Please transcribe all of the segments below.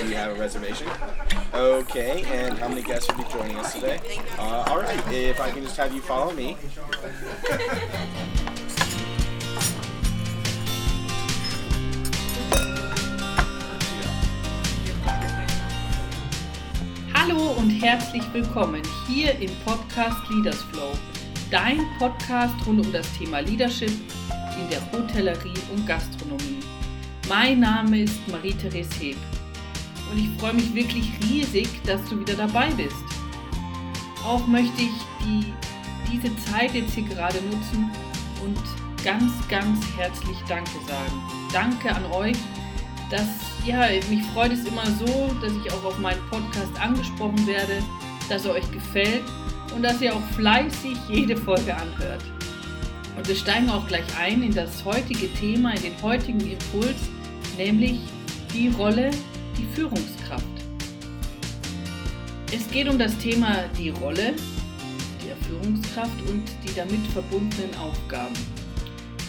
do you have a reservation? Okay, and how many guests will be joining us today? Uh, all right, if I can just have you follow me. Hallo und herzlich willkommen hier im Podcast Leaders Flow, dein Podcast rund um das Thema Leadership in der Hotellerie und Gastronomie. Mein Name ist Marie-Therese Heb und ich freue mich wirklich riesig, dass du wieder dabei bist. Auch möchte ich die, diese Zeit jetzt hier gerade nutzen und ganz, ganz herzlich Danke sagen. Danke an euch, dass, ja, mich freut es immer so, dass ich auch auf meinen Podcast angesprochen werde, dass er euch gefällt und dass ihr auch fleißig jede Folge anhört. Und wir steigen auch gleich ein in das heutige Thema, in den heutigen Impuls, nämlich die Rolle, die Führungskraft. Es geht um das Thema die Rolle der Führungskraft und die damit verbundenen Aufgaben.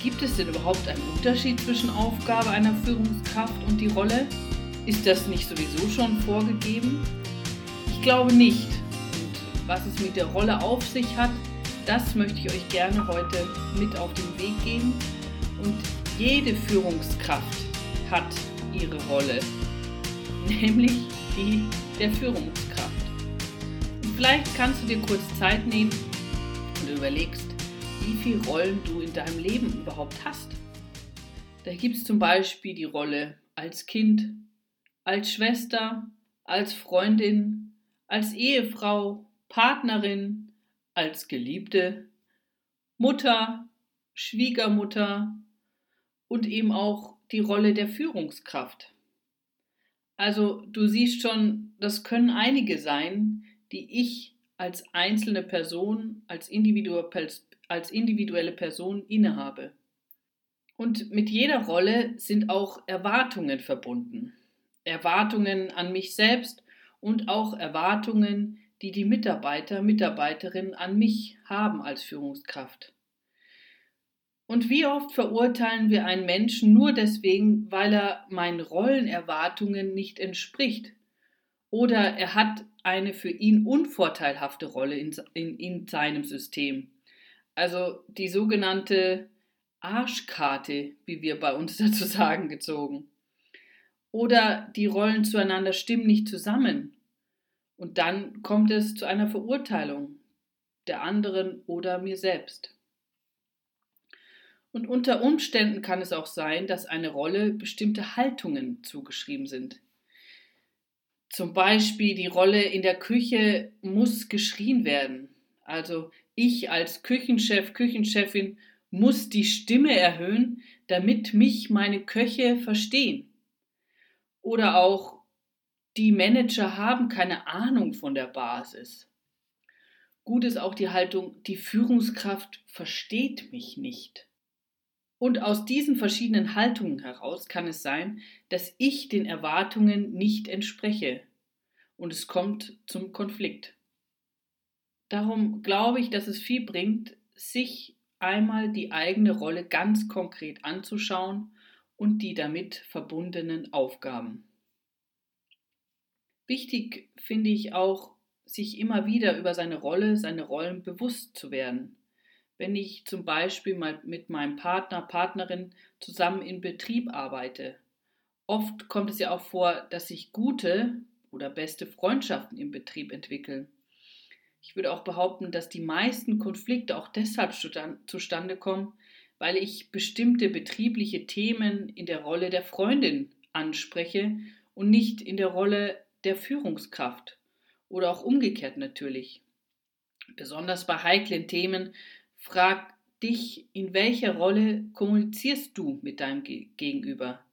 Gibt es denn überhaupt einen Unterschied zwischen Aufgabe einer Führungskraft und die Rolle? Ist das nicht sowieso schon vorgegeben? Ich glaube nicht. Und was es mit der Rolle auf sich hat, das möchte ich euch gerne heute mit auf den Weg geben. Und jede Führungskraft hat ihre Rolle, nämlich die der Führungskraft. Und vielleicht kannst du dir kurz Zeit nehmen und überlegst, wie viele Rollen du in deinem Leben überhaupt hast. Da gibt es zum Beispiel die Rolle als Kind, als Schwester, als Freundin, als Ehefrau, Partnerin, als Geliebte, Mutter, Schwiegermutter und eben auch die Rolle der Führungskraft. Also du siehst schon, das können einige sein, die ich als einzelne Person, als, als individuelle Person innehabe. Und mit jeder Rolle sind auch Erwartungen verbunden. Erwartungen an mich selbst und auch Erwartungen, die die Mitarbeiter, Mitarbeiterinnen an mich haben als Führungskraft. Und wie oft verurteilen wir einen Menschen nur deswegen, weil er meinen Rollenerwartungen nicht entspricht? Oder er hat eine für ihn unvorteilhafte Rolle in, in, in seinem System. Also die sogenannte Arschkarte, wie wir bei uns dazu sagen, gezogen. Oder die Rollen zueinander stimmen nicht zusammen. Und dann kommt es zu einer Verurteilung der anderen oder mir selbst. Und unter Umständen kann es auch sein, dass eine Rolle bestimmte Haltungen zugeschrieben sind. Zum Beispiel die Rolle in der Küche muss geschrien werden. Also ich als Küchenchef, Küchenchefin muss die Stimme erhöhen, damit mich meine Köche verstehen. Oder auch die Manager haben keine Ahnung von der Basis. Gut ist auch die Haltung, die Führungskraft versteht mich nicht. Und aus diesen verschiedenen Haltungen heraus kann es sein, dass ich den Erwartungen nicht entspreche und es kommt zum Konflikt. Darum glaube ich, dass es viel bringt, sich einmal die eigene Rolle ganz konkret anzuschauen und die damit verbundenen Aufgaben. Wichtig finde ich auch, sich immer wieder über seine Rolle, seine Rollen bewusst zu werden wenn ich zum Beispiel mal mit meinem Partner, Partnerin zusammen in Betrieb arbeite. Oft kommt es ja auch vor, dass sich gute oder beste Freundschaften im Betrieb entwickeln. Ich würde auch behaupten, dass die meisten Konflikte auch deshalb zustande kommen, weil ich bestimmte betriebliche Themen in der Rolle der Freundin anspreche und nicht in der Rolle der Führungskraft oder auch umgekehrt natürlich. Besonders bei heiklen Themen Frag dich, in welcher Rolle kommunizierst du mit deinem Gegenüber?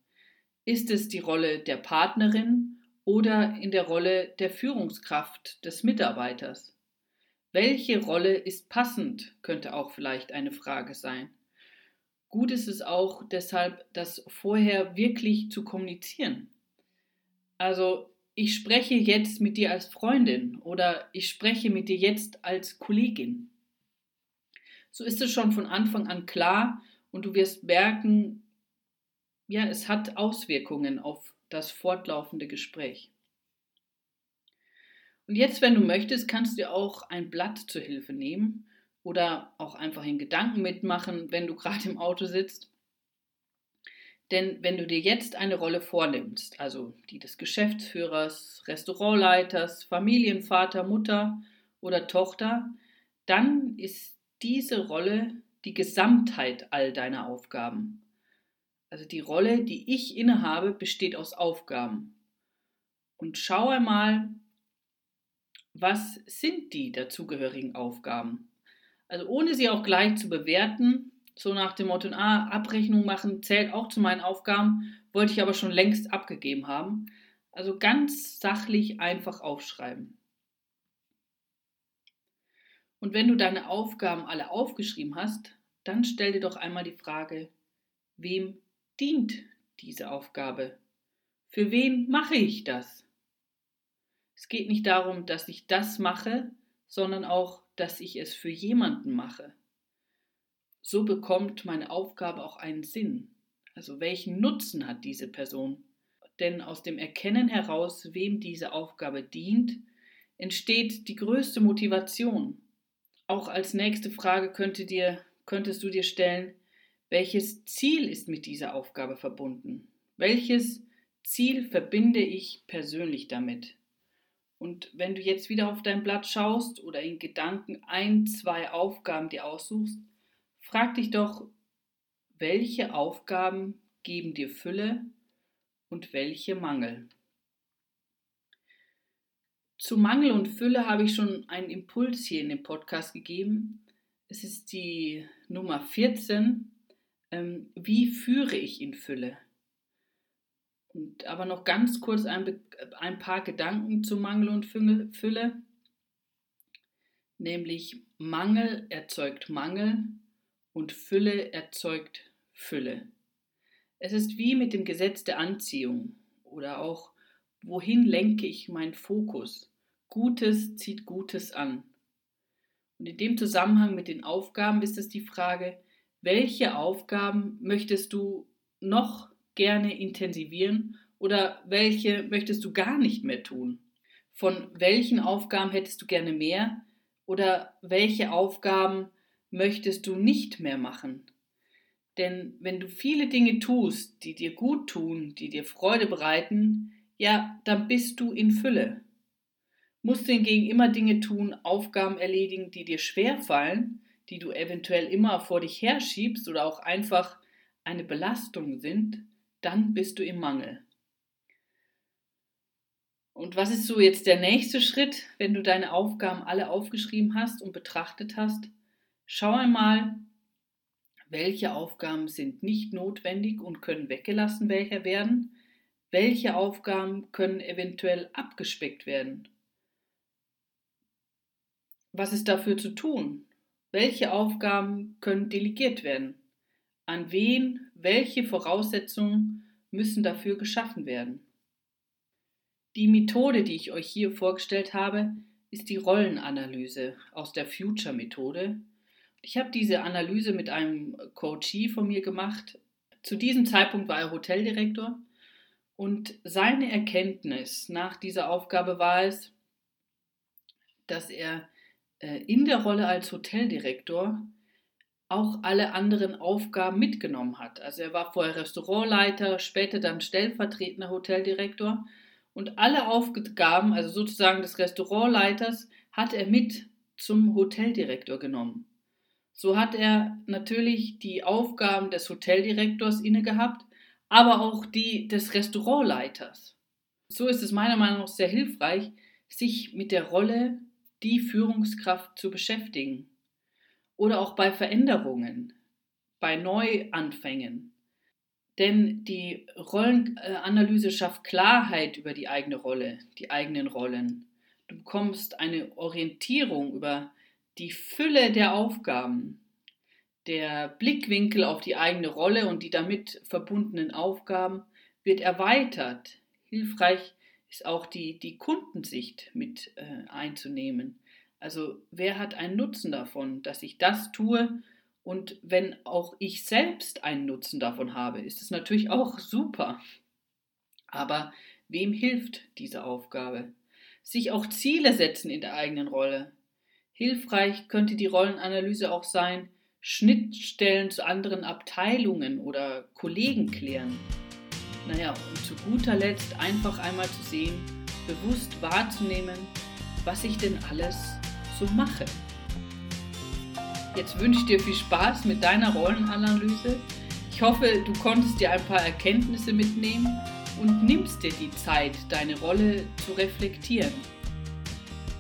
Ist es die Rolle der Partnerin oder in der Rolle der Führungskraft des Mitarbeiters? Welche Rolle ist passend, könnte auch vielleicht eine Frage sein. Gut ist es auch deshalb, das vorher wirklich zu kommunizieren. Also, ich spreche jetzt mit dir als Freundin oder ich spreche mit dir jetzt als Kollegin so ist es schon von Anfang an klar und du wirst merken, ja, es hat Auswirkungen auf das fortlaufende Gespräch. Und jetzt, wenn du möchtest, kannst du auch ein Blatt zur Hilfe nehmen oder auch einfach in Gedanken mitmachen, wenn du gerade im Auto sitzt. Denn wenn du dir jetzt eine Rolle vornimmst, also die des Geschäftsführers, Restaurantleiters, Familienvater, Mutter oder Tochter, dann ist diese Rolle die Gesamtheit all deiner Aufgaben. Also die Rolle, die ich innehabe, besteht aus Aufgaben. Und schau einmal, was sind die dazugehörigen Aufgaben? Also ohne sie auch gleich zu bewerten, so nach dem Motto, ah, Abrechnung machen zählt auch zu meinen Aufgaben, wollte ich aber schon längst abgegeben haben. Also ganz sachlich einfach aufschreiben. Und wenn du deine Aufgaben alle aufgeschrieben hast, dann stell dir doch einmal die Frage, wem dient diese Aufgabe? Für wen mache ich das? Es geht nicht darum, dass ich das mache, sondern auch, dass ich es für jemanden mache. So bekommt meine Aufgabe auch einen Sinn. Also welchen Nutzen hat diese Person? Denn aus dem Erkennen heraus, wem diese Aufgabe dient, entsteht die größte Motivation, auch als nächste Frage könnte dir, könntest du dir stellen, welches Ziel ist mit dieser Aufgabe verbunden? Welches Ziel verbinde ich persönlich damit? Und wenn du jetzt wieder auf dein Blatt schaust oder in Gedanken ein, zwei Aufgaben dir aussuchst, frag dich doch, welche Aufgaben geben dir Fülle und welche Mangel? Zu Mangel und Fülle habe ich schon einen Impuls hier in dem Podcast gegeben. Es ist die Nummer 14. Ähm, wie führe ich in Fülle? Und aber noch ganz kurz ein, ein paar Gedanken zu Mangel und Fülle. Nämlich Mangel erzeugt Mangel und Fülle erzeugt Fülle. Es ist wie mit dem Gesetz der Anziehung oder auch wohin lenke ich meinen Fokus? Gutes zieht Gutes an. Und in dem Zusammenhang mit den Aufgaben ist es die Frage, welche Aufgaben möchtest du noch gerne intensivieren oder welche möchtest du gar nicht mehr tun? Von welchen Aufgaben hättest du gerne mehr oder welche Aufgaben möchtest du nicht mehr machen? Denn wenn du viele Dinge tust, die dir gut tun, die dir Freude bereiten, ja, dann bist du in Fülle musst du hingegen immer Dinge tun, Aufgaben erledigen, die dir schwer fallen, die du eventuell immer vor dich herschiebst oder auch einfach eine Belastung sind, dann bist du im Mangel. Und was ist so jetzt der nächste Schritt, wenn du deine Aufgaben alle aufgeschrieben hast und betrachtet hast? Schau einmal, welche Aufgaben sind nicht notwendig und können weggelassen welcher werden, welche Aufgaben können eventuell abgespeckt werden was ist dafür zu tun? Welche Aufgaben können delegiert werden? An wen, welche Voraussetzungen müssen dafür geschaffen werden? Die Methode, die ich euch hier vorgestellt habe, ist die Rollenanalyse aus der Future-Methode. Ich habe diese Analyse mit einem Coachee von mir gemacht. Zu diesem Zeitpunkt war er Hoteldirektor und seine Erkenntnis nach dieser Aufgabe war es, dass er in der Rolle als Hoteldirektor auch alle anderen Aufgaben mitgenommen hat. Also er war vorher Restaurantleiter, später dann stellvertretender Hoteldirektor und alle Aufgaben, also sozusagen des Restaurantleiters, hat er mit zum Hoteldirektor genommen. So hat er natürlich die Aufgaben des Hoteldirektors inne gehabt, aber auch die des Restaurantleiters. So ist es meiner Meinung nach sehr hilfreich, sich mit der Rolle die Führungskraft zu beschäftigen. Oder auch bei Veränderungen, bei Neuanfängen. Denn die Rollenanalyse schafft Klarheit über die eigene Rolle, die eigenen Rollen. Du bekommst eine Orientierung über die Fülle der Aufgaben, der Blickwinkel auf die eigene Rolle und die damit verbundenen Aufgaben wird erweitert. Hilfreich ist auch die, die Kundensicht mit äh, einzunehmen. Also wer hat einen Nutzen davon, dass ich das tue? Und wenn auch ich selbst einen Nutzen davon habe, ist es natürlich auch super. Aber wem hilft diese Aufgabe? Sich auch Ziele setzen in der eigenen Rolle. Hilfreich könnte die Rollenanalyse auch sein, Schnittstellen zu anderen Abteilungen oder Kollegen klären. Naja, und zu guter Letzt einfach einmal zu sehen, bewusst wahrzunehmen, was ich denn alles so mache. Jetzt wünsche ich dir viel Spaß mit deiner Rollenanalyse. Ich hoffe, du konntest dir ein paar Erkenntnisse mitnehmen und nimmst dir die Zeit, deine Rolle zu reflektieren.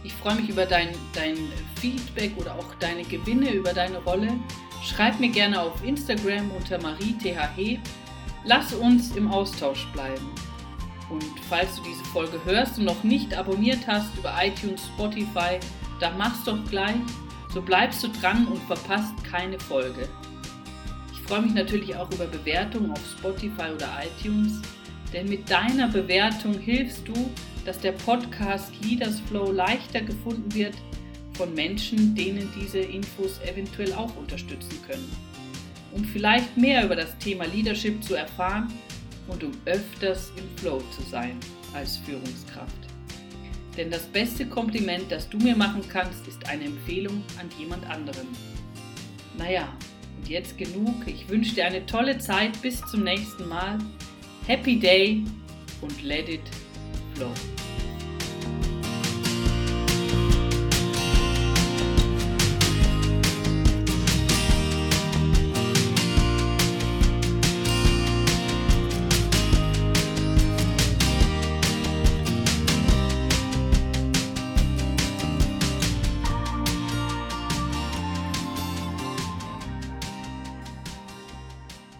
Ich freue mich über dein, dein Feedback oder auch deine Gewinne über deine Rolle. Schreib mir gerne auf Instagram unter mariethhe. Lass uns im Austausch bleiben. Und falls du diese Folge hörst und noch nicht abonniert hast über iTunes, Spotify, dann mach's doch gleich. So bleibst du dran und verpasst keine Folge. Ich freue mich natürlich auch über Bewertungen auf Spotify oder iTunes, denn mit deiner Bewertung hilfst du, dass der Podcast Leaders Flow leichter gefunden wird von Menschen, denen diese Infos eventuell auch unterstützen können. Um vielleicht mehr über das Thema Leadership zu erfahren und um öfters im Flow zu sein als Führungskraft. Denn das beste Kompliment, das du mir machen kannst, ist eine Empfehlung an jemand anderen. Naja, und jetzt genug. Ich wünsche dir eine tolle Zeit. Bis zum nächsten Mal. Happy Day und let it flow.